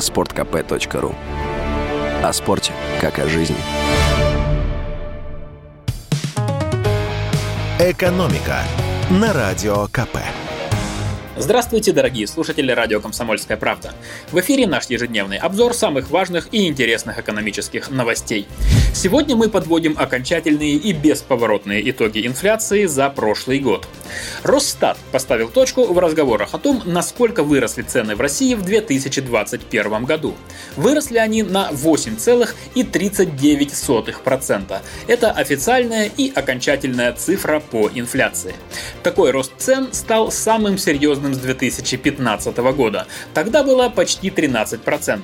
sportkp.ru О спорте, как о жизни. «Экономика» на Радио КП. Здравствуйте, дорогие слушатели радио «Комсомольская правда». В эфире наш ежедневный обзор самых важных и интересных экономических новостей. Сегодня мы подводим окончательные и бесповоротные итоги инфляции за прошлый год. Росстат поставил точку в разговорах о том, насколько выросли цены в России в 2021 году. Выросли они на 8,39%. Это официальная и окончательная цифра по инфляции. Такой рост цен стал самым серьезным с 2015 года. Тогда было почти 13%.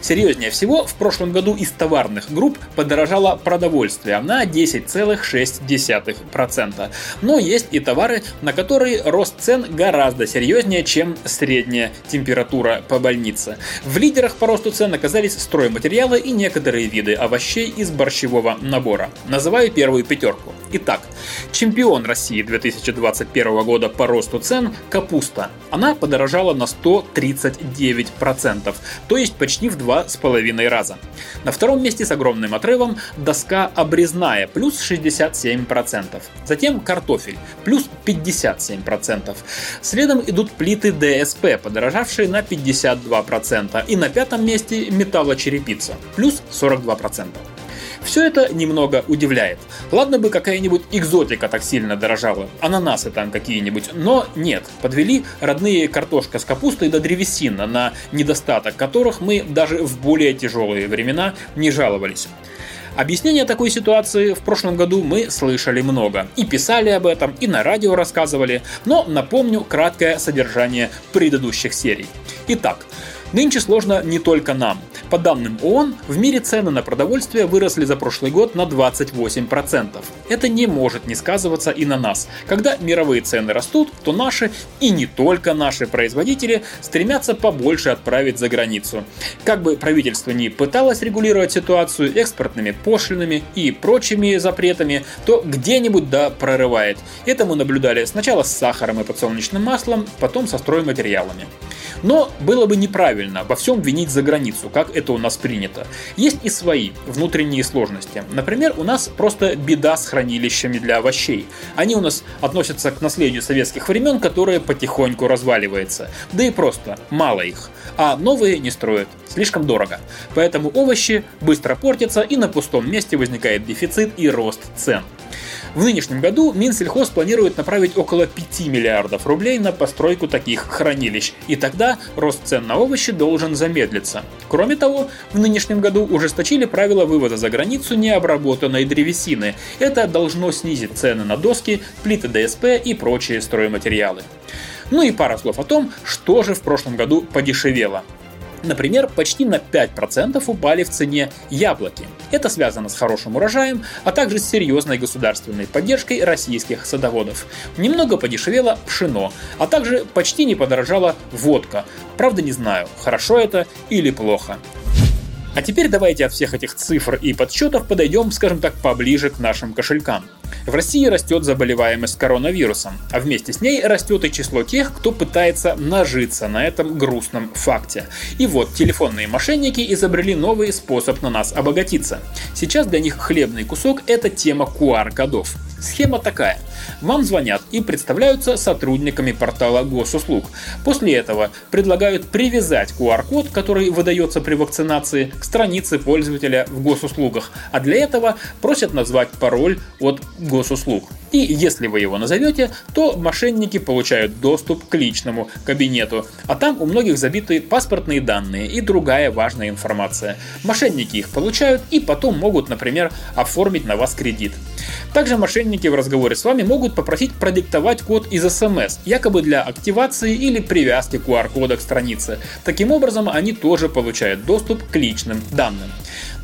Серьезнее всего, в прошлом году из товарных групп подорожало продовольствие на 10,6%. Но есть и товары, на которые рост цен гораздо серьезнее, чем средняя температура по больнице. В лидерах по росту цен оказались стройматериалы и некоторые виды овощей из борщевого набора. Называю первую пятерку. Итак, чемпион России 2021 года по росту цен – капуста. Она подорожала на 139%, то есть почти в два с половиной раза. На втором месте с огромным отрывом доска обрезная – плюс 67%. Затем картофель – плюс 57%. Следом идут плиты ДСП, подорожавшие на 52%. И на пятом месте металлочерепица – плюс 42%. Все это немного удивляет. Ладно бы какая-нибудь экзотика так сильно дорожала, ананасы там какие-нибудь, но нет, подвели родные картошка с капустой до древесина, на недостаток которых мы даже в более тяжелые времена не жаловались. Объяснение такой ситуации в прошлом году мы слышали много. И писали об этом, и на радио рассказывали, но напомню краткое содержание предыдущих серий. Итак, Нынче сложно не только нам. По данным ООН, в мире цены на продовольствие выросли за прошлый год на 28%. Это не может не сказываться и на нас. Когда мировые цены растут, то наши и не только наши производители стремятся побольше отправить за границу. Как бы правительство ни пыталось регулировать ситуацию экспортными пошлинами и прочими запретами, то где-нибудь да прорывает. Это мы наблюдали сначала с сахаром и подсолнечным маслом, потом со стройматериалами. Но было бы неправильно во всем винить за границу, как это у нас принято. Есть и свои внутренние сложности. Например, у нас просто беда с хранилищами для овощей. Они у нас относятся к наследию советских времен, которое потихоньку разваливается. Да и просто мало их. А новые не строят. Слишком дорого. Поэтому овощи быстро портятся и на пустом месте возникает дефицит и рост цен. В нынешнем году Минсельхоз планирует направить около 5 миллиардов рублей на постройку таких хранилищ, и тогда рост цен на овощи должен замедлиться. Кроме того, в нынешнем году ужесточили правила вывоза за границу необработанной древесины. Это должно снизить цены на доски, плиты ДСП и прочие стройматериалы. Ну и пара слов о том, что же в прошлом году подешевело. Например, почти на 5% упали в цене яблоки. Это связано с хорошим урожаем, а также с серьезной государственной поддержкой российских садоводов. Немного подешевело пшено, а также почти не подорожала водка. Правда не знаю, хорошо это или плохо. А теперь давайте от всех этих цифр и подсчетов подойдем, скажем так, поближе к нашим кошелькам. В России растет заболеваемость коронавирусом, а вместе с ней растет и число тех, кто пытается нажиться на этом грустном факте. И вот телефонные мошенники изобрели новый способ на нас обогатиться. Сейчас для них хлебный кусок – это тема QR-кодов. Схема такая. Вам звонят и представляются сотрудниками портала госуслуг. После этого предлагают привязать QR-код, который выдается при вакцинации, к странице пользователя в госуслугах, а для этого просят назвать пароль от госуслуг. И если вы его назовете, то мошенники получают доступ к личному кабинету, а там у многих забиты паспортные данные и другая важная информация. Мошенники их получают и потом могут, например, оформить на вас кредит. Также мошенники в разговоре с вами могут попросить продиктовать код из смс, якобы для активации или привязки QR-кода к странице. Таким образом, они тоже получают доступ к личным данным.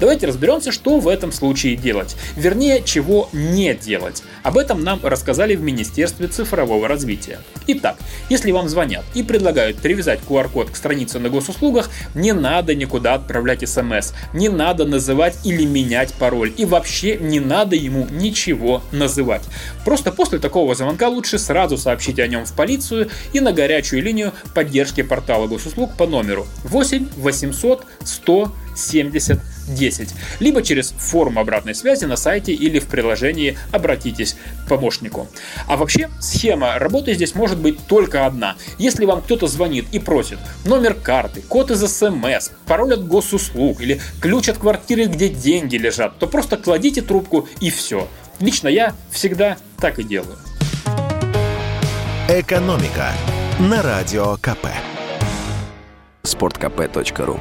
Давайте разберемся, что в этом случае делать. Вернее, чего не делать. Об этом нам рассказали в Министерстве цифрового развития. Итак, если вам звонят и предлагают привязать QR-код к странице на госуслугах, не надо никуда отправлять смс, не надо называть или менять пароль, и вообще не надо ему ничего называть. Просто после такого звонка лучше сразу сообщить о нем в полицию и на горячую линию поддержки портала госуслуг по номеру 8 800 100 70 10, либо через форму обратной связи на сайте или в приложении «Обратитесь к помощнику». А вообще, схема работы здесь может быть только одна. Если вам кто-то звонит и просит номер карты, код из СМС, пароль от госуслуг или ключ от квартиры, где деньги лежат, то просто кладите трубку и все. Лично я всегда так и делаю. «Экономика» на Радио КП. Спорткп.ру